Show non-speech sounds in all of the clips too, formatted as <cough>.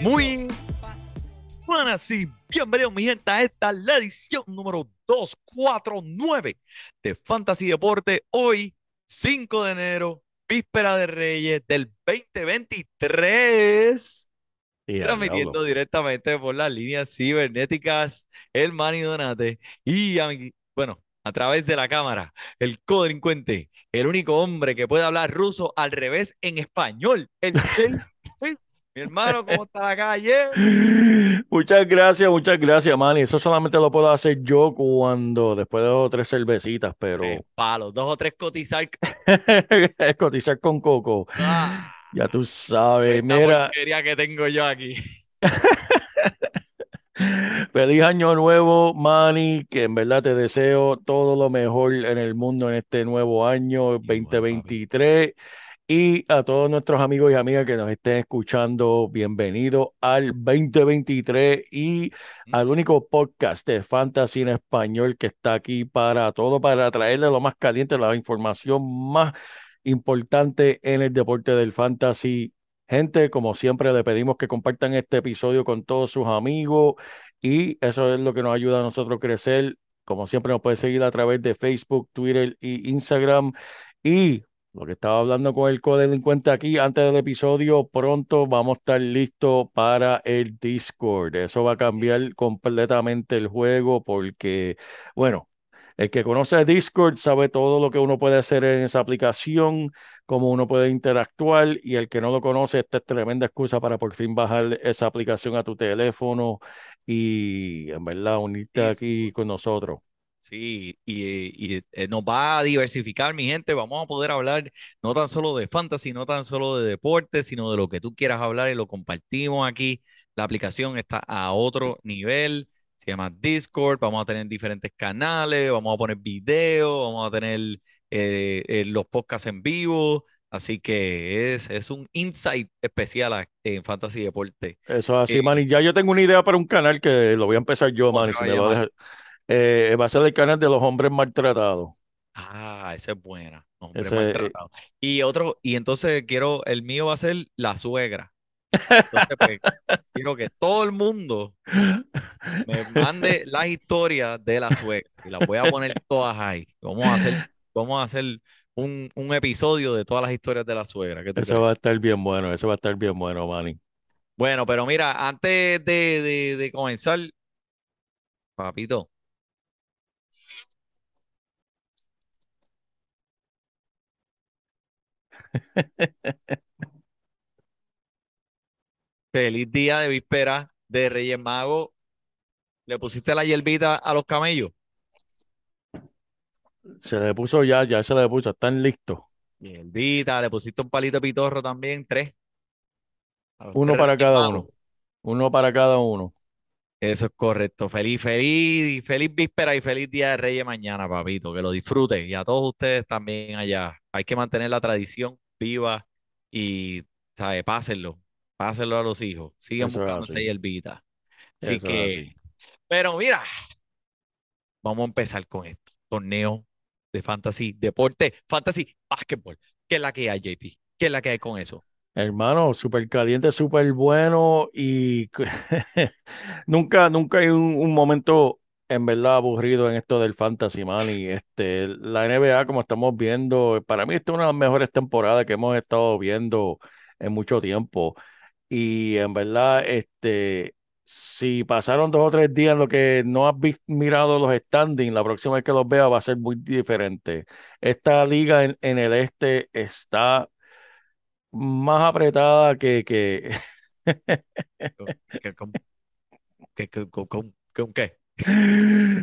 Muy buenas y bienvenidos mi gente a esta la edición número 249 de Fantasy Deporte. Hoy, 5 de enero, víspera de Reyes del 2023. Y a Transmitiendo diablo. directamente por las líneas cibernéticas, el Manny Donate y a mi- bueno, a través de la cámara, el codelincuente, el único hombre que puede hablar ruso al revés en español, el <laughs> Che. Mi hermano, ¿cómo está la calle? Muchas gracias, muchas gracias, Manny. Eso solamente lo puedo hacer yo cuando después de dos o tres cervecitas, pero Tres palos, dos o tres cotizar. <laughs> cotizar con coco. Ah, Ya tú sabes, esta mira, porquería que tengo yo aquí. <laughs> feliz año nuevo, Manny, que en verdad te deseo todo lo mejor en el mundo en este nuevo año papi. 2023. Y a todos nuestros amigos y amigas que nos estén escuchando, bienvenido al 2023 y al único podcast de fantasy en español que está aquí para todo, para traerle lo más caliente, la información más importante en el deporte del fantasy. Gente, como siempre, le pedimos que compartan este episodio con todos sus amigos y eso es lo que nos ayuda a nosotros a crecer. Como siempre, nos puede seguir a través de Facebook, Twitter y Instagram. Y lo que estaba hablando con el codelincuente aquí antes del episodio, pronto vamos a estar listos para el Discord. Eso va a cambiar completamente el juego porque, bueno, el que conoce Discord sabe todo lo que uno puede hacer en esa aplicación, cómo uno puede interactuar y el que no lo conoce, esta es tremenda excusa para por fin bajar esa aplicación a tu teléfono y en verdad unirte aquí con nosotros. Sí, y, y, eh, nos va a diversificar, mi gente. Vamos a poder hablar no tan solo de fantasy, no tan solo de deporte, sino de lo que tú quieras hablar y lo compartimos aquí. La aplicación está a otro nivel, se llama Discord. Vamos a tener diferentes canales, vamos a poner videos, vamos a tener eh, eh, los podcasts en vivo. Así que es, es un insight especial en fantasy deporte. Eso es así, Eh, Manny. Ya yo tengo una idea para un canal que lo voy a empezar yo, ¿Cómo se Manny, si va a me. Eh, va a ser el canal de los hombres maltratados. Ah, esa es buena. Hombre Ese, maltratado. Y otro, y entonces quiero, el mío va a ser la suegra. Entonces, pues, <laughs> quiero que todo el mundo me mande las historias de la suegra y las voy a poner todas ahí. Vamos a hacer, vamos a hacer un, un episodio de todas las historias de la suegra. ¿Qué tú eso crees? va a estar bien bueno, eso va a estar bien bueno, Manny. Bueno, pero mira, antes de, de, de comenzar, papito, <laughs> feliz día de víspera de Reyes Magos. ¿Le pusiste la hierbita a los camellos? Se le puso ya, ya se le puso, están listos. Hierbita, le pusiste un palito de pitorro también, tres. Uno para cada uno. Uno para cada uno. Eso es correcto. Feliz, feliz, feliz víspera y feliz día de Reyes mañana, papito. Que lo disfruten. Y a todos ustedes también allá. Hay que mantener la tradición viva y, ¿sabe? Pásenlo. Pásenlo a los hijos. Sigan Eso es buscando esa hierbita. Así Eso que, así. pero mira, vamos a empezar con esto. Torneo de fantasy, deporte, fantasy, básquetbol. ¿Qué es la que hay, JP? ¿Qué es la que hay con eso? Hermano, súper caliente, súper bueno y <laughs> nunca, nunca hay un, un momento en verdad aburrido en esto del fantasy, man. Y este, la NBA, como estamos viendo, para mí esta es una de las mejores temporadas que hemos estado viendo en mucho tiempo. Y en verdad, este, si pasaron dos o tres días en lo que no has mirado los standings, la próxima vez que los veas va a ser muy diferente. Esta liga en, el este está más apretada que, que, ¿Qué- qué- qué- qué?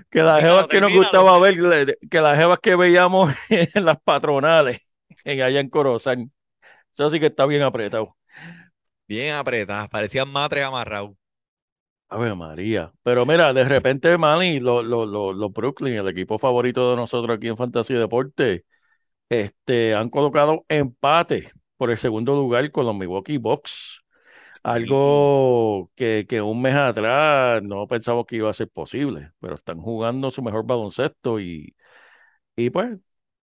Que las jevas que nos gustaba ver, que las jevas que veíamos <laughs> en las patronales, en allá en Corozal. Eso sí que está bien apretado. Bien apretadas, parecían matres amarrados. Ave María. Pero mira, de repente, Manny, los lo, lo- los Brooklyn, el equipo favorito de nosotros aquí en Fantasy Deporte, este, han colocado empate por el segundo lugar con los Milwaukee Bucks. Algo que, que un mes atrás no pensamos que iba a ser posible, pero están jugando su mejor baloncesto y, y pues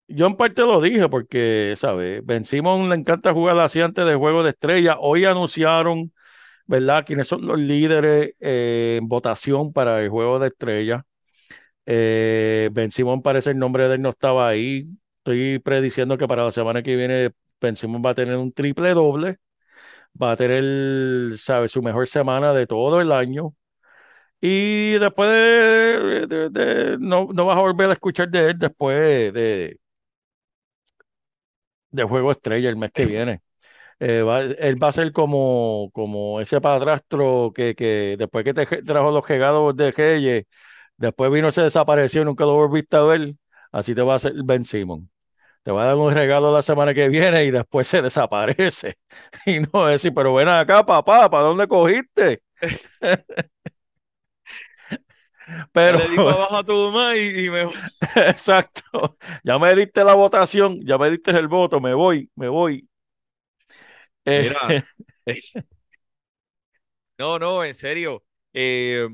yo en parte lo dije porque, ¿sabes? Ben Simmons le encanta jugar así antes de Juego de Estrella. Hoy anunciaron, ¿verdad?, quiénes son los líderes eh, en votación para el Juego de Estrella. Eh, Ben Simmons parece el nombre de él no estaba ahí. Estoy prediciendo que para la semana que viene Ben Simmons va a tener un triple doble. Va a tener, ¿sabes?, su mejor semana de todo el año. Y después de, de- de- no, no vas a volver a escuchar de él después de, de Juego Estrella el mes que <laughs> viene. Eh, va- él va a ser como, como ese padrastro que, que después que te trajo los regalos de Reyes, después vino, se desapareció, nunca lo volviste a ver. Así te va a hacer Ben Simon. Te va a dar un regalo la semana que viene y después se desaparece. <laughs> Y no decir, pero ven acá, papá, ¿para dónde cogiste? <laughs> Pero, Le di para <laughs> abajo a tu mamá y, y me exacto, ya me diste la votación, ya me diste el voto, me voy, me voy. Eh, Mira, no, no, en serio. eh,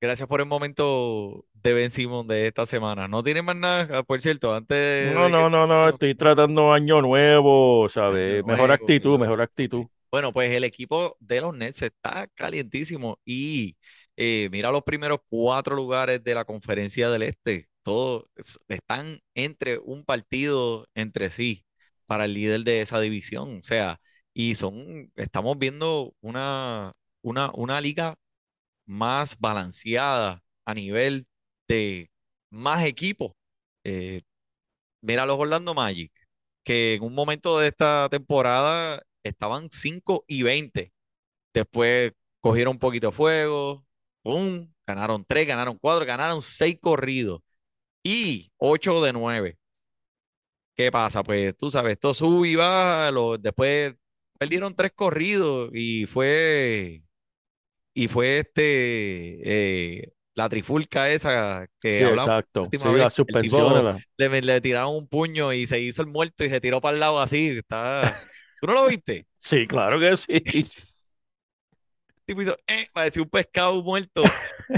gracias por el momento de Ben Simon de esta semana. No tiene más nada, ah, por cierto, antes No, no, que no, no, estoy tratando año nuevo, ¿sabes? Año Mejor nuevo, actitud, mejor actitud. Bueno, pues el equipo de los Nets está calientísimo y eh, mira los primeros cuatro lugares de la conferencia del Este. Todos es- están entre un partido entre sí para el líder de esa división. O sea, y son, estamos viendo una, una, una liga más balanceada a nivel de más equipos. Eh, mira los Orlando Magic, que en un momento de esta temporada estaban 5 y 20. Después cogieron un poquito de fuego, ¡pum! Ganaron 3, ganaron 4, ganaron 6 corridos y 8 de 9. ¿Qué pasa? Pues tú sabes, esto sube y baja, lo- después perdieron 3 corridos y fue, y fue este, eh, la trifulca esa que Sí, hablamos la exacto. última Sí, vez. tipo la- le, le tiraron un puño y se hizo el muerto y se tiró para el lado así. Está... ¿Tú no lo viste? <laughs> Sí, claro que sí. El tipo hizo, eh, parecía un pescado muerto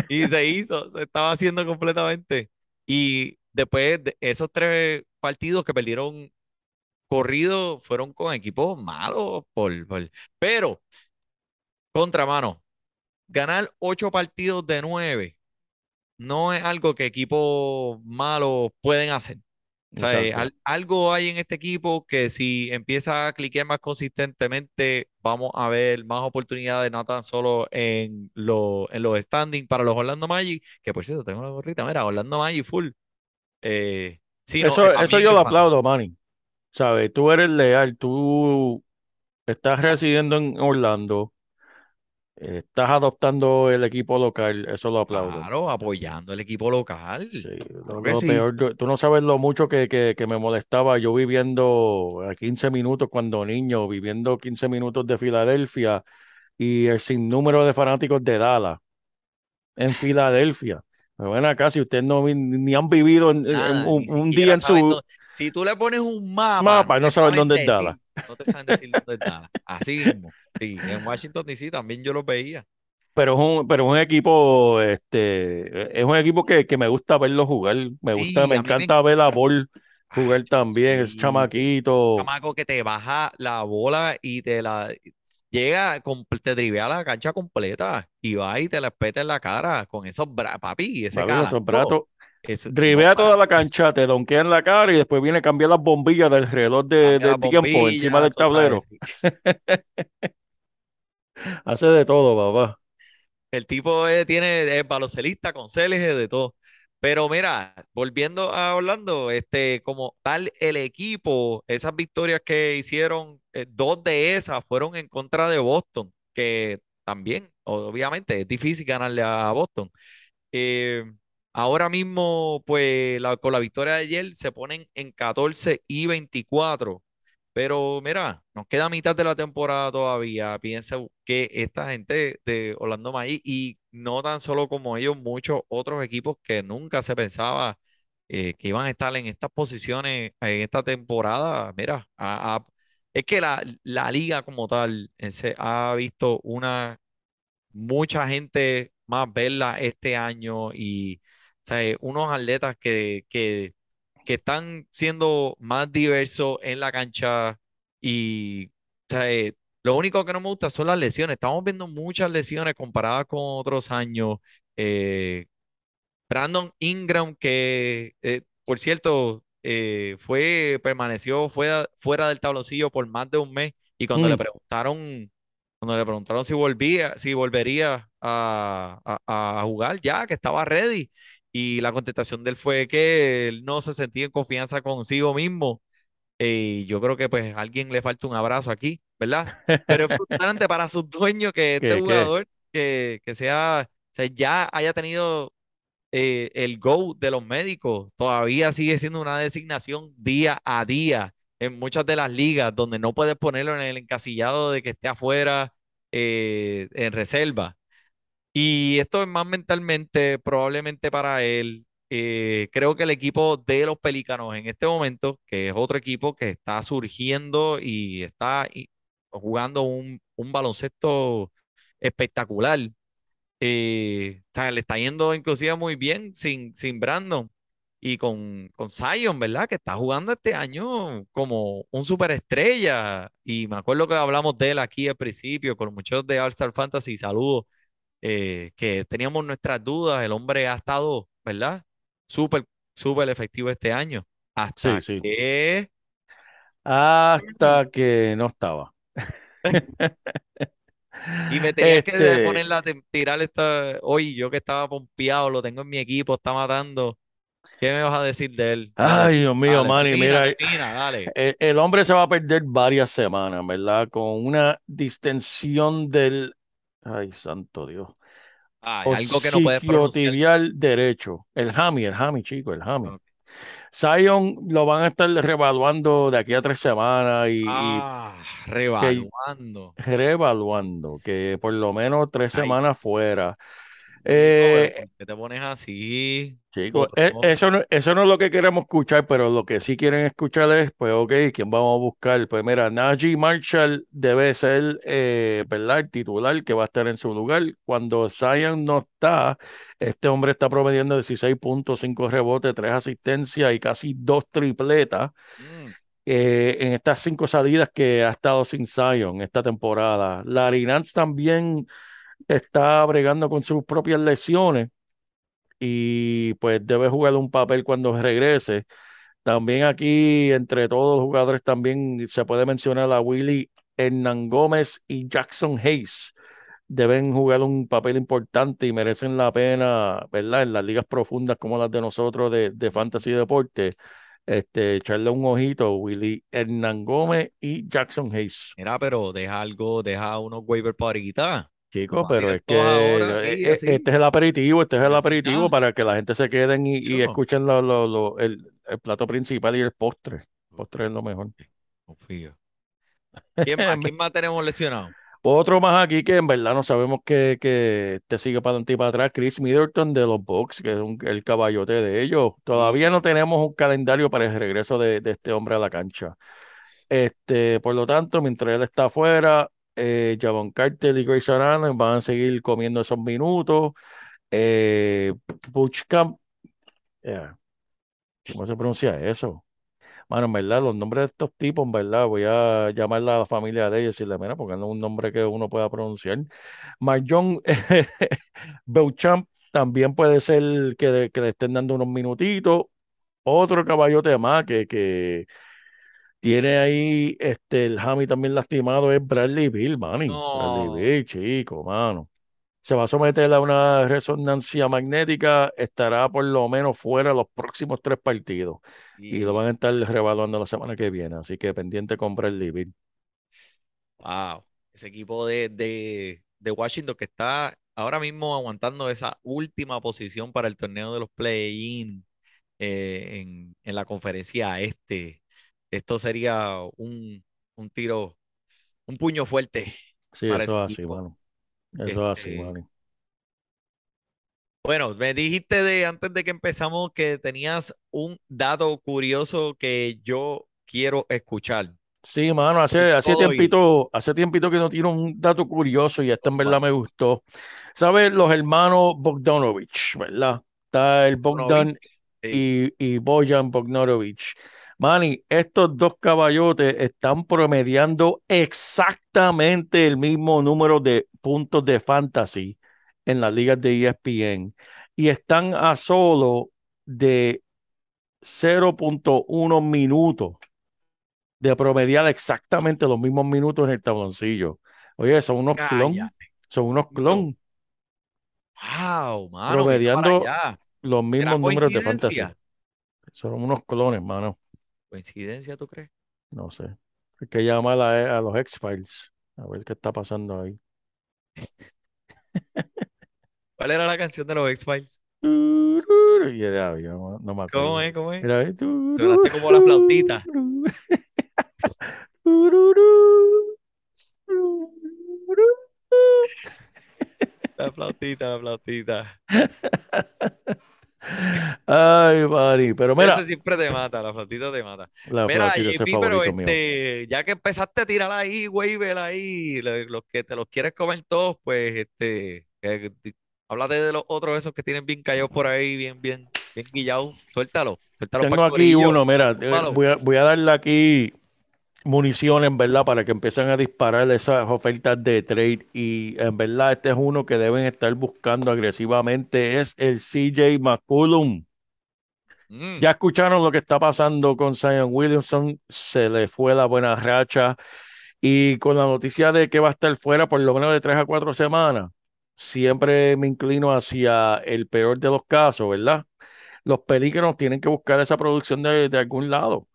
y se hizo, se estaba haciendo completamente. Y después de esos tres partidos que perdieron corrido fueron con equipos malos, por, por- pero contramano, ganar ocho partidos de nueve no es algo que equipos malos pueden hacer. O sea, eh, al- algo hay en este equipo que si empieza a cliquear más consistentemente, vamos a ver más oportunidades, no tan solo en, lo- en los standings para los Orlando Magic, que por cierto, tengo una gorrita, mira, Orlando Magic full. Eh, sí, Eso, eso yo lo fan- aplaudo, Manny. ¿Sabes? Tú eres leal, tú estás residiendo en Orlando, estás adoptando el equipo local, eso lo aplaudo. Claro, apoyando el equipo local. Sí, Claro sí. peor, tú no sabes lo mucho que, que, que me molestaba yo viviendo a 15 minutos cuando niño, viviendo 15 minutos de Filadelfia y el sinnúmero de fanáticos de Dallas en <laughs> Filadelfia. Pero ven acá, si ustedes no ni han vivido en, un, día en su Si tú le pones un mapa, mapa, no saben dónde es Dallas. No te saben decir dónde es Dallas. Así mismo. Sí, en Washington DC también yo lo veía. Pero es un, pero es un equipo, este, es un equipo que, que me gusta verlo jugar. Me Sí, gusta, me encanta ver a Ball jugar Ay, también, ese sí. chamaquito. chamaco que te baja la bola y te la llega, te drivea la cancha completa y va y te la espeta en la cara con esos brazos, papi, ese esos brazos. Ese- Drivea no, toda la cancha, te donkea en la cara y después viene a cambiar las bombillas del reloj de, de tiempo encima del tablero. <laughs> Hace de todo, papá. El tipo eh, tiene, es baloncelista con CLG de todo. Pero mira, volviendo a Orlando, este, como tal, el equipo, esas victorias que hicieron, eh, dos de esas fueron en contra de Boston, que también, obviamente, es difícil ganarle a Boston. Eh, ahora mismo, pues, con la victoria de ayer, se ponen en 14 y 24. Pero mira, nos queda mitad de la temporada todavía. Piensa que esta gente de Orlando Magic y no tan solo como ellos, muchos otros equipos que nunca se pensaba eh, que iban a estar en estas posiciones en esta temporada. Mira, es que la, la liga como tal en se- ha visto una mucha gente más verla este año y sea, eh, unos atletas que, que, que están siendo más diversos en la cancha y o sea, eh, lo único que no me gusta son las lesiones. Estamos viendo muchas lesiones comparadas con otros años. Eh, Brandon Ingram, que eh, por cierto, eh, fue, permaneció fuera, fuera del tabloncillo por más de un mes y cuando le Mm. preguntaron, cuando le preguntaron si volvía, si volvería a, a- a jugar ya, que estaba ready, y la contestación de él fue que él no se sentía en confianza consigo mismo. Eh, yo creo que pues a alguien le falta un abrazo aquí, ¿verdad? Pero es frustrante <laughs> para sus dueños que este ¿Qué, qué? jugador que, que sea, o sea, ya haya tenido eh, el go de los médicos todavía sigue siendo una designación día a día en muchas de las ligas donde no puedes ponerlo en el encasillado de que esté afuera eh, en reserva. Y esto es más mentalmente, probablemente para él. Eh, creo que el equipo de los Pelícanos en este momento, que es otro equipo que está surgiendo y está jugando un, un baloncesto espectacular, eh, o sea, le está yendo inclusive muy bien sin, sin Brandon y con, con Zion, ¿verdad? Que está jugando este año como un superestrella. Y me acuerdo que hablamos de él aquí al principio con los muchachos de All Star Fantasy. Saludos, eh, que teníamos nuestras dudas. El hombre ha estado, ¿verdad? Súper, súper efectivo este año. Hasta Sí, sí. que. Hasta que no estaba. <laughs> Y me tenías que Este, ponerla, te- tirar esta. Hoy yo que estaba pompeado, lo tengo en mi equipo, está matando. ¿Qué me vas a decir de él? Ay, Dios mío, dale, Manny, termina, mira, termina, dale. <laughs> el, el hombre se va a perder varias semanas, ¿verdad? Con una distensión del, ay, santo Dios, Ay, algo que no puedes pronunciar. derecho. El Hami, el Hami, chico, el Hami. Ok. Zion lo van a estar revaluando de aquí a tres semanas y, y Ah, revaluando. revaluando, que por lo menos tres Ay, semanas fuera. Chico, Eh, ¿por qué te pones así? Chicos, Otro e- nombre. eso no, eso no es lo que queremos escuchar, pero lo que sí quieren escuchar es, pues, ok, ¿quién vamos a buscar? Pues mira, Najee Marshall debe ser, eh, ¿verdad? El titular que va a estar en su lugar. Cuando Zion no está, este hombre está promediando 16.5 rebotes, 3 asistencias y casi dos tripletas Mm, eh, en estas cinco salidas que ha estado sin Zion esta temporada. Larry Nance también está bregando con sus propias lesiones y pues debe jugar un papel cuando regrese. También aquí, entre todos los jugadores, también se puede mencionar a Willy Hernán Gómez y Jackson Hayes. Deben jugar un papel importante y merecen la pena, ¿verdad? En las ligas profundas como las de nosotros de, de Fantasy Deporte, este, echarle un ojito, Willy Hernán Gómez y Jackson Hayes. Mira, pero deja algo, deja unos waiver para ahorita. Chicos, pero es que ahora eh, eh, así. este es el aperitivo, este es el aperitivo para que la gente se queden y, escuchen lo- lo- lo- el, el plato principal y el postre. El postre es lo mejor. Confío. ¿Quién <laughs> más? ¿Quién más tenemos lesionado? Otro más aquí que en verdad no sabemos que, que te sigue para adelante y para atrás, Chris Middleton de los Bucks, que es un- el caballote de ellos. Todavía no tenemos un calendario para el regreso de, de este hombre a la cancha. Este, por lo tanto, mientras él está afuera, eh, Javon Carter y Grace Allen van a seguir comiendo esos minutos. Eh, eh, ¿cómo se pronuncia eso? Mano, en verdad, los nombres de estos tipos, en verdad, voy a llamar a la familia de ellos y decirle, mira, porque no es un nombre que uno pueda pronunciar. Marjon <laughs> Beauchamp también puede ser que, que le estén dando unos minutitos. Otro caballote más que, que tiene ahí este, el Hammy también lastimado es Bradley Bill, Manny. Bradley No. Bill, chico, mano. se va a someter a una resonancia magnética, estará por lo menos fuera los próximos tres partidos y, lo van a estar revaluando la semana que viene, así que pendiente comprar el Bill. Wow, ese equipo de, de, de Washington que está ahora mismo aguantando esa última posición para el torneo de los play-in eh, en, en, la conferencia este. Esto sería un, un tiro, un puño fuerte. Sí, para eso es así, mano. Eso es así, mano. Bueno, me dijiste de antes de que empezamos que tenías un dato curioso que yo quiero escuchar. Sí, mano, hace, hace tiempito, hace tiempito que no tiene un dato curioso y este en verdad me gustó. ¿Sabes? Los hermanos Bogdanovich, ¿verdad? Está el ¿No Bogdan? Sí. y, y Bojan Bogdanovic. Manny, estos dos caballotes están promediando exactamente el mismo número de puntos de fantasy en las ligas de ESPN y están a solo de 0.1 minutos de promediar exactamente los mismos minutos en el tabloncillo. Oye, son unos clon, Cállate. son unos No. clon, Wow, mano, promediando los mismos ¿Será números de fantasy. coincidencia? Son unos clones, mano. ¿Coincidencia, tú crees? No sé. Hay que llamar a, a los X-Files a ver qué está pasando ahí. <laughs> ¿Cuál era la canción de los X-Files? Y era, no, no me acuerdo. ¿Cómo es? ¿Cómo es? Era ahí. Sonaste como la flautita. <laughs> <laughs> La flautita, la flautita. Ay, Mari, pero mira, Ese siempre te mata, la flautita te mata. la Mira, JP, pero mío. este, ya que empezaste a tirar ahí, waiver ahí, lo- los que te los quieres comer todos, pues este, que- háblate de los otros esos que tienen bien callados por ahí, bien, bien, bien guillados. Suéltalo, suéltalo Tengo aquí corillo. uno, mira, eh, voy a, voy a darle aquí municiones, en verdad, para que empiecen a disparar esas ofertas de trade. Y en verdad, este es uno que deben estar buscando agresivamente, es el CJ McCollum. Mm, Ya escucharon lo que está pasando con Zion Williamson, se le fue la buena racha y con la noticia de que va a estar fuera por lo menos de tres a cuatro semanas, siempre me inclino hacia el peor de los casos, ¿verdad? Los pelícanos tienen que buscar esa producción de, de algún lado.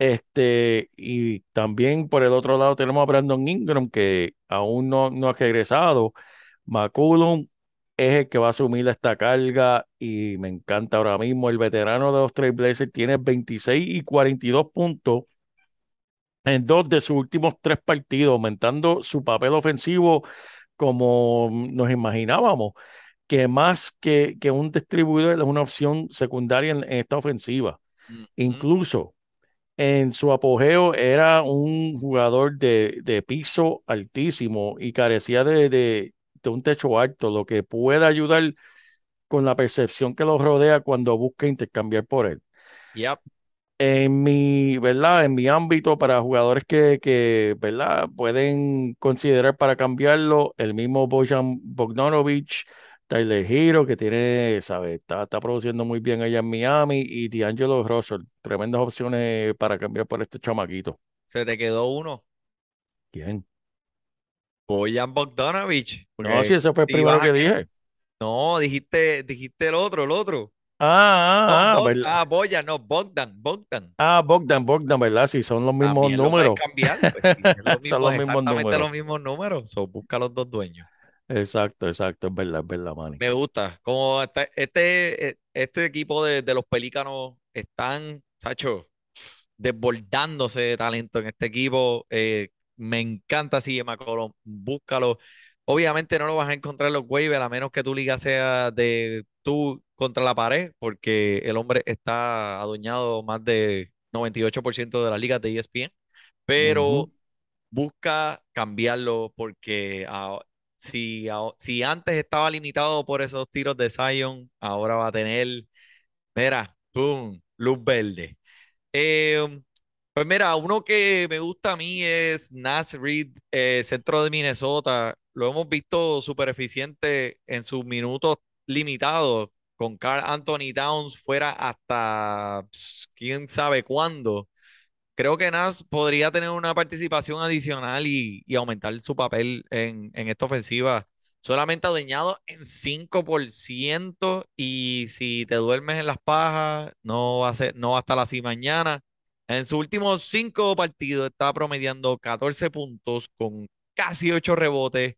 Este, y también por el otro lado tenemos a Brandon Ingram que aún no, no ha regresado. McCollum es el que va a asumir esta carga y me encanta ahora mismo. El veterano de los Trailblazers tiene 26 y 42 puntos en dos de sus últimos tres partidos, aumentando su papel ofensivo como nos imaginábamos, que más que, que un distribuidor es una opción secundaria en, en esta ofensiva. mm. Incluso en su apogeo era un jugador de, de piso altísimo y carecía de, de- de un techo alto, lo que puede ayudar con la percepción que lo rodea cuando busca intercambiar por él. Yep. En mi, ¿verdad? En mi ámbito para jugadores que, que, ¿verdad? Pueden considerar para cambiarlo, el mismo Bojan Bogdanovic, Tyler Hero, que tiene, ¿sabes? Está, está produciendo muy bien allá en Miami, y D'Angelo Russell. Tremendas opciones para cambiar por este chamaquito. Se te quedó uno. ¿Quién? Bojan Bogdanovic. No, si ese fue el primero que dije. No, dijiste, dijiste el otro, el otro. Ah, No, ah, ah, ah, Bojan, no, Bogdan, Bogdan. Ah, Bogdan, Bogdan, ¿verdad? Si son los mismos También lo números. cambiar, pues sí, <laughs> Son los mismos exactamente números. los mismos números. So, busca los dos dueños. Exacto, exacto, es verdad, es verdad, Manny. Me gusta. Como este, este, este equipo de, de los Pelícanos están, Sacho, desbordándose de talento en este equipo. Eh, me encanta CJ McCollum. Búscalo. Obviamente no lo vas a encontrar en los waivers a menos que tu liga sea de tú contra la pared, porque el hombre está adueñado más de 98% de las ligas de E ESPN. Pero busca cambiarlo porque si, si antes estaba limitado por esos tiros de Zion, ahora va a tener, mira, boom, luz verde. Eh, pues mira, uno que me gusta a mí es Nas Reed, eh, centro de Minnesota. Lo hemos visto súper eficiente en sus minutos limitados, con Carl Anthony Towns fuera hasta quién sabe cuándo. Creo que Nas podría tener una participación adicional y, aumentar su papel en, en esta ofensiva solamente adueñado en 5% y si te duermes en las pajas, no va a ser, no va a estar así mañana. En sus últimos cinco partidos está promediando 14 puntos con casi 8 rebotes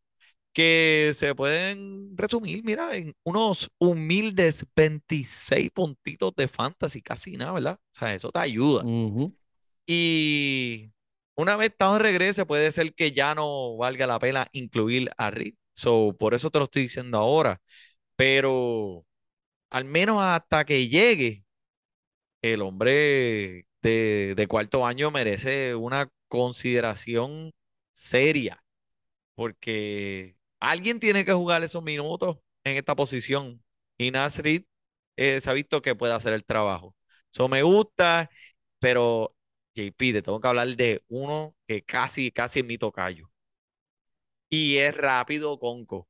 que se pueden resumir, mira, en unos humildes 26 puntitos de fantasy, casi nada, ¿verdad? O sea, eso te ayuda. Ujú. Y una vez estado en regreso, puede ser que ya no valga la pena incluir a Reed. So, por eso te lo estoy diciendo ahora. Pero al menos hasta que llegue, el hombre de, de cuarto año merece una consideración seria, porque alguien tiene que jugar esos minutos en esta posición. Y Nasrid eh, se ha visto que puede hacer el trabajo. Eso me gusta, pero JP, te tengo que hablar de uno que casi, casi es mi tocayo. Y es rápido, Conco.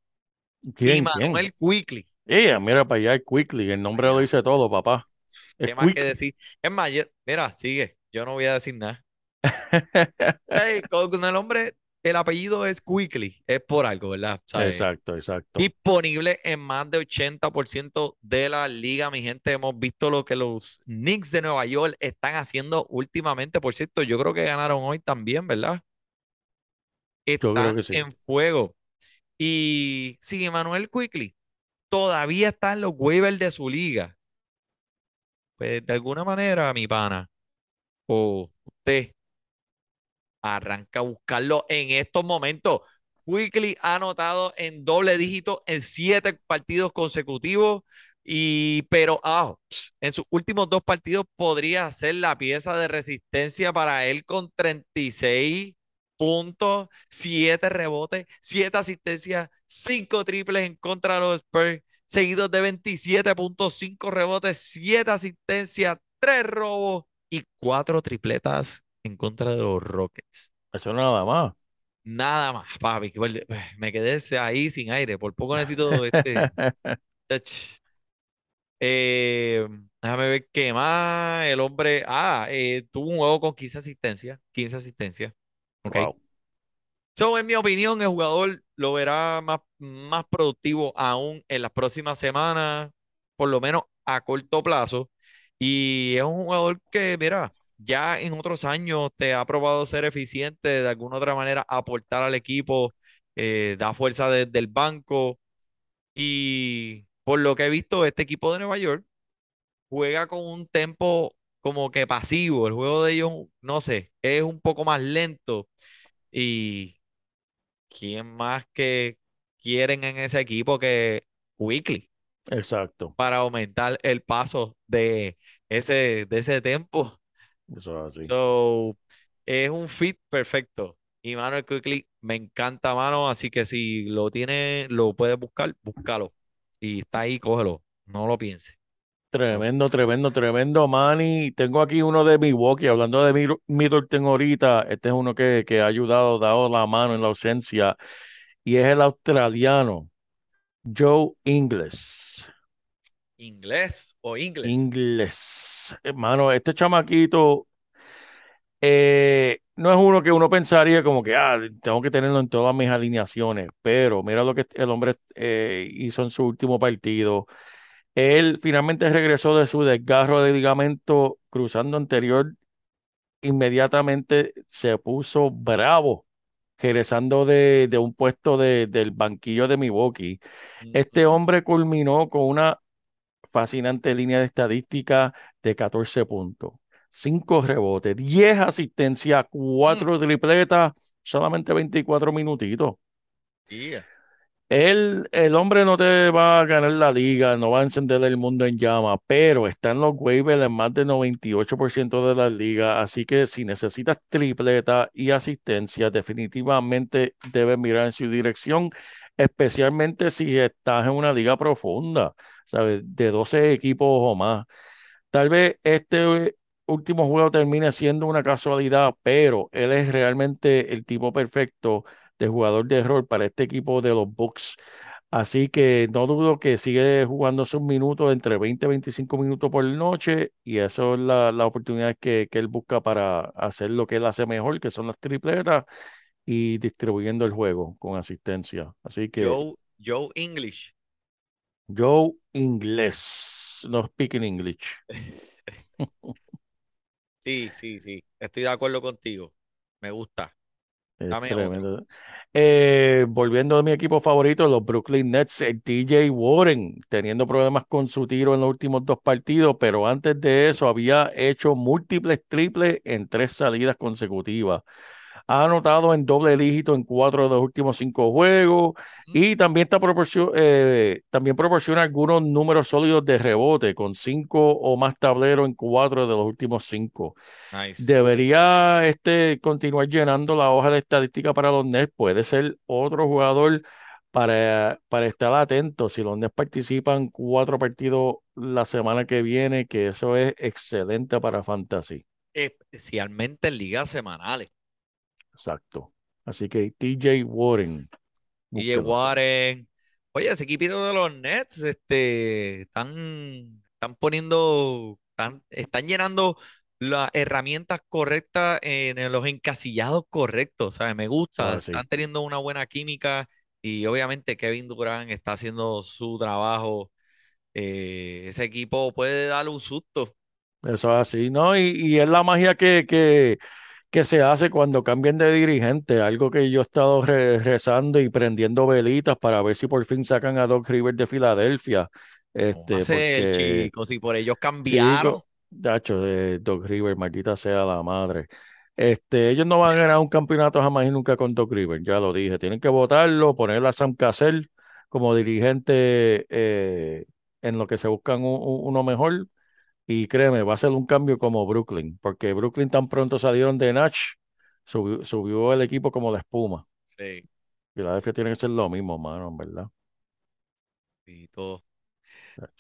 ¿Quién, Y? Manuel Quickly. Ella, mira para allá, Quickly, el nombre lo dice todo, papá. Es ¿Qué más que decir? Es más, yo- mira, sigue. Yo no voy a decir nada. <laughs> Ey, con el hombre, el apellido es Quickly. Es por algo, ¿verdad? Exacto, exacto. Disponible en más de 80% de la liga, mi gente. Hemos visto lo que los Knicks de Nueva York están haciendo últimamente. Por cierto, yo creo que ganaron hoy también, ¿verdad? Yo creo Están que sí. en fuego. Y si Manuel Quickly todavía está en los waivers de su liga, pues de alguna manera, mi pana, o usted arranca a buscarlo en estos momentos. Quickly ha anotado en doble dígito en siete partidos consecutivos. Y, pero ah, en sus últimos dos partidos podría ser la pieza de resistencia para él con 36 puntos, 7 rebotes, 7 asistencias, 5 triples en contra de los Spurs, seguidos de 27.5 rebotes, 7 asistencias, 3 robos y 4 tripletas en contra de los Rockets. Eso nada más. Nada más, papi. vuelve- Me quedé ahí sin aire. Por poco <laughs> necesito este. Eh, déjame ver qué más. El hombre. Ah, eh, tuvo un juego con 15 asistencias. 15 asistencias. Ok. Wow. So, en mi opinión, el jugador lo verá más, más productivo aún en las próximas semanas, por lo menos a corto plazo. Y es un jugador que, mira, ya en otros años te ha probado ser eficiente de alguna otra manera, aportar al equipo, eh, da fuerza desde el banco. Y por lo que he visto, este equipo de Nueva York juega con un tempo como que pasivo. El juego de ellos, no sé, es un poco más lento. Y ¿quién más que quieren en ese equipo que Quickly Exacto. para aumentar el paso de ese, de ese tempo? Eso es así. So, es un fit perfecto. Y Manuel Quickly me encanta, mano. Así que si lo tiene, lo puedes buscar, búscalo. Y está ahí, cógelo. No lo pienses. Tremendo, tremendo, tremendo, Manny. Tengo aquí uno de Milwaukee, hablando de Mid- Middleton ahorita. Este es uno que, que ha ayudado, dado la mano en la ausencia, y es el australiano Joe Ingles. ¿Inglés o inglés? Ingles. Hermano, este chamaquito eh, no es uno que uno pensaría como que, ah, tengo que tenerlo en todas mis alineaciones, pero mira lo que el hombre eh, hizo en su último partido. Él finalmente regresó de su desgarro de ligamento cruzando anterior, inmediatamente se puso bravo, regresando de, de un puesto de- del banquillo de Milwaukee. Este hombre culminó con una fascinante línea de estadística de 14 puntos, 5 rebotes, 10 asistencias, 4 tripletas, solamente 24 minutitos. Yeah. Él, el hombre no te va a ganar la liga, no va a encender el mundo en llama, pero está en los waivers en más del 98% de la liga, así que si necesitas tripleta y asistencia, definitivamente debes mirar en su dirección, especialmente si estás en una liga profunda, ¿sabes? De 12 equipos o más. Tal vez este último juego termine siendo una casualidad, pero él es realmente el tipo perfecto de jugador de rol para este equipo de los Bucks. Así que no dudo que sigue jugando sus minutos entre 20 y 25 minutos por noche y eso es la, la oportunidad que, que él busca para hacer lo que él hace mejor, que son las tripletas y distribuyendo el juego con asistencia. Así que Joe, Joe English. Joe Inglés. No speaking English. <laughs> Sí, sí, sí. Estoy de acuerdo contigo. Me gusta. Eh, volviendo a mi equipo favorito, los Brooklyn Nets, el TJ Warren, teniendo problemas con su tiro en los últimos dos partidos, pero antes de eso había hecho múltiples triples en tres salidas consecutivas. Ha anotado en doble dígito en cuatro de los últimos cinco juegos y también, está eh, también proporciona algunos números sólidos de rebote con cinco o más tableros en cuatro de los últimos cinco. Nice. Debería este, continuar llenando la hoja de estadística para los Nets. Puede ser otro jugador para, para estar atento. Si los Nets participan cuatro partidos la semana que viene, que eso es excelente para Fantasy. Especialmente en ligas semanales. Exacto. Así que TJ Warren. Búsquelo. Warren. Oye, ese equipito de los Nets, este, están, están poniendo, están, están llenando las herramientas correctas en los encasillados correctos, ¿sabes? Me gusta, así. están teniendo una buena química y obviamente Kevin Durant está haciendo su trabajo. Eh, ese equipo puede darle un susto. Eso es así, ¿no? Y, y es la magia que, que, que se hace cuando cambian de dirigente, algo que yo he estado re- rezando y prendiendo velitas para ver si por fin sacan a Doc Rivers de Filadelfia. ¿Cómo Este, porque, chicos? Si por ellos cambiaron. chico, Dacho, de Doc Rivers, maldita sea la madre. Este, ellos no van a ganar un campeonato jamás y nunca con Doc Rivers, ya lo dije. Tienen que votarlo, poner a Sam Cassell como dirigente eh, en lo que se buscan un- un- uno mejor. Y créeme, va a ser un cambio como Brooklyn, porque Brooklyn tan pronto salieron de Natch, subió, subió el equipo como la espuma. Sí, Y la vez que tiene que ser lo mismo, mano, en verdad. y todo.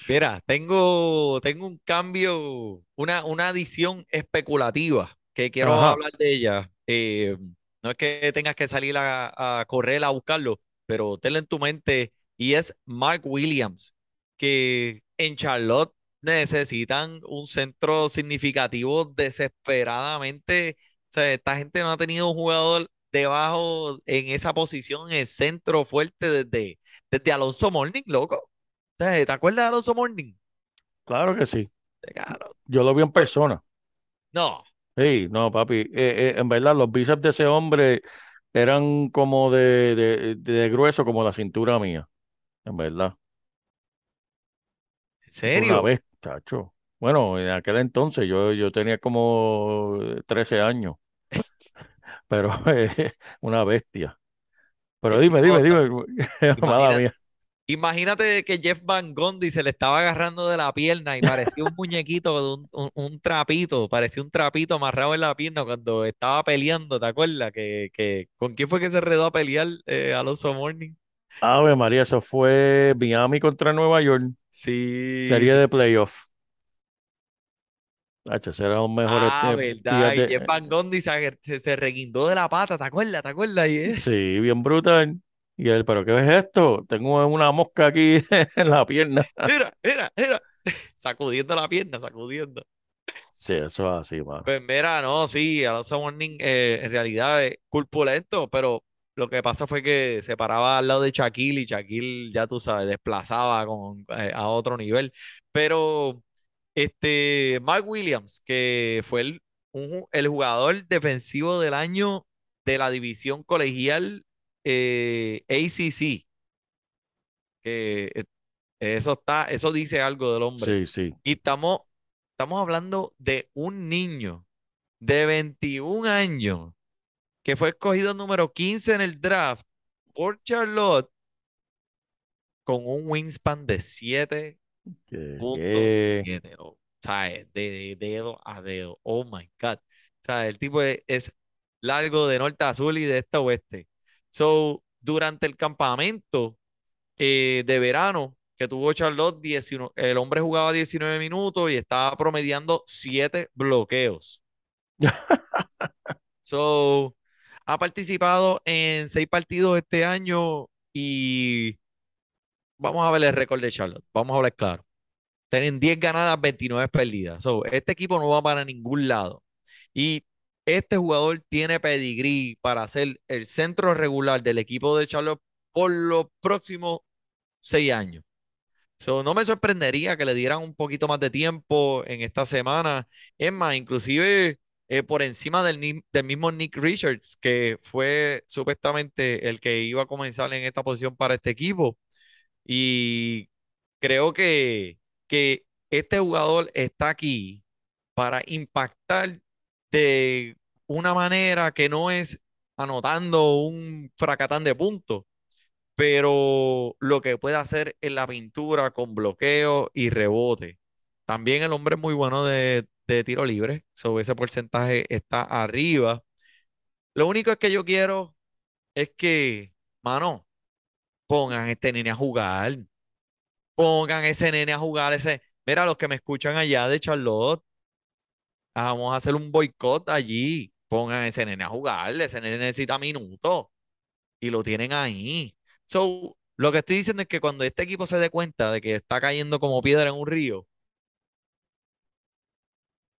Mira, tengo, tengo un cambio, una, una adición especulativa que quiero Ajá. hablar de ella. Eh, no es que tengas que salir a, a correr a buscarlo, pero tenlo en tu mente. Y es Mark Williams, que en Charlotte necesitan un centro significativo desesperadamente. O sea, esta gente no ha tenido un jugador debajo en esa posición, en el centro fuerte desde, desde Alonso Morning, loco. O sea, ¿Te acuerdas de Alonso Morning? Claro que sí. Claro. Yo lo vi en persona. No, Sí, no, papi. Eh, eh, en verdad, los bíceps de ese hombre eran como de, de, de grueso como la cintura mía. En verdad. ¿en Una serio? vez, chacho. Bueno, en aquel entonces yo, yo tenía como 13 años, <laughs> pero <laughs> eh, una bestia. Pero dime, dime, dime. <laughs> Mía. Imagínate que Jeff Van Gundy se le estaba agarrando de la pierna y parecía un muñequito, de un, un- un trapito, parecía un trapito amarrado en la pierna cuando estaba peleando, ¿te acuerdas? Que, que, ¿con quién fue que se redó a pelear eh, Alonso Morning? Ave María, eso fue Miami contra Nueva York, Sí, serie sí. de playoff. Chacho, ese era un mejor Ah, este, verdad, y Jeff Van Gundy se, se, se reguindó de la pata, ¿te acuerdas? ¿Te acuerdas? Y él- Sí, bien brutal. Y él, ¿pero qué es esto? Tengo una mosca aquí <laughs> en la pierna. mira, mira, mira, <laughs> sacudiendo la pierna, sacudiendo. Sí, eso es así, mano. Pues mira, no, sí, Alonso Mourning eh, en realidad es culpulento, pero lo que pasa fue que se paraba al lado de Shaquille y Shaquille, ya tú sabes, desplazaba con, eh, a otro nivel. Pero este, Mark Williams, que fue el, un el jugador defensivo del año de la división colegial eh, ACC, que eh, eso está, eso dice algo del hombre. Sí, sí. Y estamos, estamos hablando de un niño de 21 años que fue escogido número 15 en el draft por Charlotte con un wingspan de 7.7. Que- que- O sea, de, de dedo a dedo. Oh my God. O sea, el tipo es, es largo de norte a sur y de este a oeste. So, durante el campamento eh, de verano que tuvo Charlotte, 19 el hombre jugaba 19 minutos y estaba promediando 7 bloqueos. <laughs> So, ha participado en 6 partidos este año y vamos a ver el récord de Charlotte. Vamos a hablar claro. Tienen 10 ganadas, 29 perdidas. So, este equipo no va para ningún lado. Y este jugador tiene pedigrí para ser el centro regular del equipo de Charlotte por los próximos seis años. So, no me sorprendería que le dieran un poquito más de tiempo en esta semana. Es más, inclusive eh, por encima del, mismo Nick Richards, que fue supuestamente el que iba a comenzar en esta posición para este equipo. Y creo que, que este jugador está aquí para impactar de una manera que no es anotando un fracatán de puntos, pero lo que puede hacer en la pintura con bloqueo y rebote. También el hombre es muy bueno de, de tiro libre, sobre ese porcentaje está arriba. Lo único es que yo quiero es que, mano, pongan este nene a jugar. Pongan ese nene a jugar, ese. Mira, los que me escuchan allá de Charlotte, vamos a hacer un boicot allí. Pongan ese nene a jugar, ese nene necesita minutos y lo tienen ahí. So, lo que estoy diciendo es que cuando este equipo se dé cuenta de que está cayendo como piedra en un río,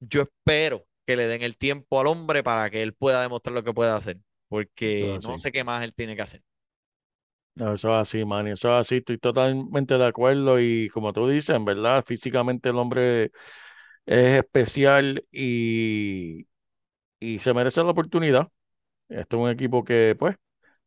yo espero que le den el tiempo al hombre para que él pueda demostrar lo que puede hacer, porque no sé qué más él tiene que hacer. No, eso es así, man, eso es así, estoy totalmente de acuerdo y como tú dices, en verdad, físicamente el hombre es especial y, y se merece la oportunidad. Este es un equipo que, pues,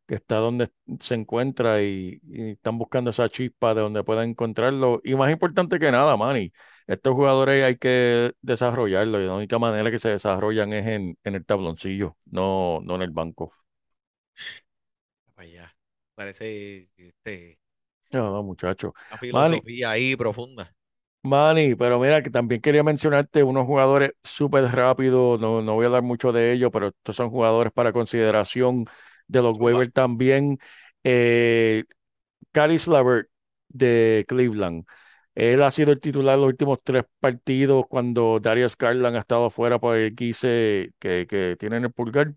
que está donde se encuentra y, y están buscando esa chispa de donde puedan encontrarlo. Y más importante que nada, Manny, estos jugadores hay que desarrollarlos y la única manera que se desarrollan es en, en el tabloncillo, no, no en el banco. Vaya, parece este, No, no, muchachos. una Manny, filosofía ahí profunda. Manny, pero mira que también quería mencionarte unos jugadores súper rápidos, no, no voy a hablar mucho de ellos, pero estos son jugadores para consideración de los waivers también. Eh, Caris LeVert de Cleveland. Él ha sido el titular los últimos tres partidos cuando Darius Garland ha estado fuera por el quise que, que tiene en el pulgar.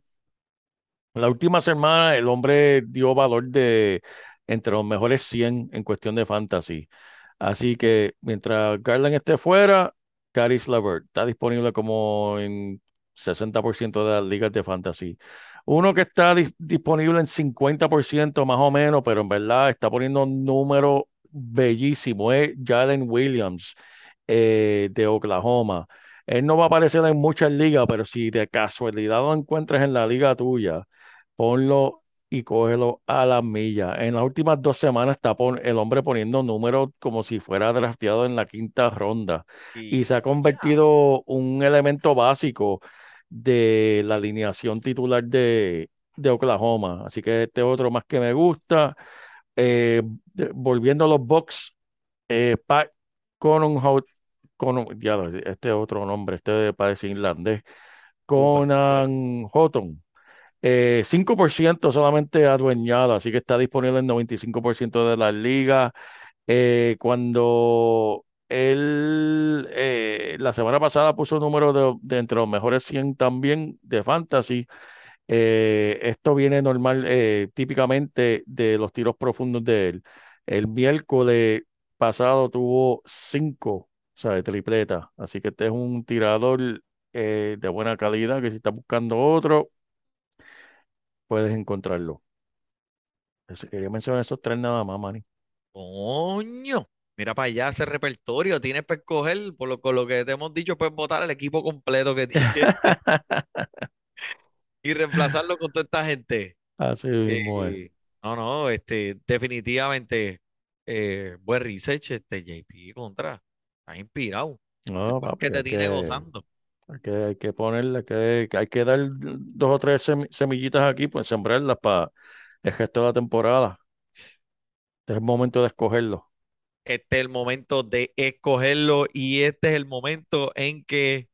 La última semana el hombre dio valor de entre los mejores 100 en cuestión de fantasy. Así que mientras Garland esté fuera, Caris LeVert está disponible como en 60% de las ligas de fantasy. Uno que está dis- disponible en 50% más o menos, pero en verdad está poniendo un número bellísimo, es Jalen Williams eh, de Oklahoma. Él no va a aparecer en muchas ligas, pero si de casualidad lo encuentras en la liga tuya, ponlo y cógelo a la milla. En las últimas dos semanas está pon- el hombre poniendo números como si fuera drafteado en la quinta ronda y se ha convertido un elemento básico de la alineación titular de, de Oklahoma. Así que este otro más que me gusta. Eh, de- volviendo a los Bucks, eh, Pat Connaughton- ya, este otro nombre, este parece irlandés, Conan Houghton. Eh, 5% solamente adueñado, así que está disponible en 95% de las ligas. Eh, cuando él eh, la semana pasada puso un número de, entre los mejores 100 también de fantasy, eh, esto viene normal, eh, típicamente de los tiros profundos de él. El miércoles pasado tuvo 5, o sea, de tripleta, así que este es un tirador de buena calidad que si está buscando otro puedes encontrarlo. Quería mencionar esos tres nada más, Manny. Coño, mira para allá ese repertorio, tienes para escoger, por lo, con lo que te hemos dicho, puedes votar el equipo completo que tienes <laughs> y reemplazarlo con toda esta gente. Así mismo es. Eh, no, no, este, definitivamente, eh, buen research, este JP contra. Estás inspirado. No, papi, que te tiene que, gozando. hay que, hay que ponerle, que, hay que dar dos o tres semi- semillitas aquí, pues sembrarlas para el resto de la temporada. Este es el momento de escogerlo. Este es el momento de escogerlo y este es el momento en que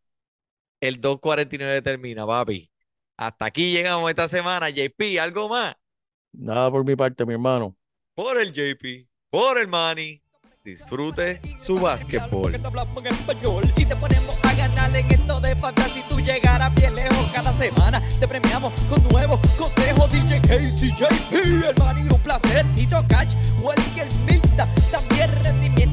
el 249 termina, papi. Hasta aquí llegamos esta semana, JP, ¿algo más? Nada por mi parte, mi hermano. Por el JP, por el Manny, disfrute su básquetbol. Y te ponemos a ganar en esto de fantasy. Tú llegarás bien lejos cada semana. Te premiamos con nuevos consejos. DJ Casey, JP, el man y un placer. Tito Catch, Welker Milta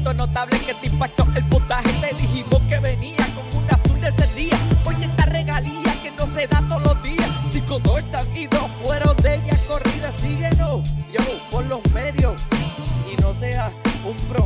movimiento notable que te impactó el puntaje. Te dijimos que venía con una azul de ese día. Oye, esta regalía que no se da todos los días. Si como están y dos fueron de ella corrida, síguenos, yo, por los medios. Y no seas un pro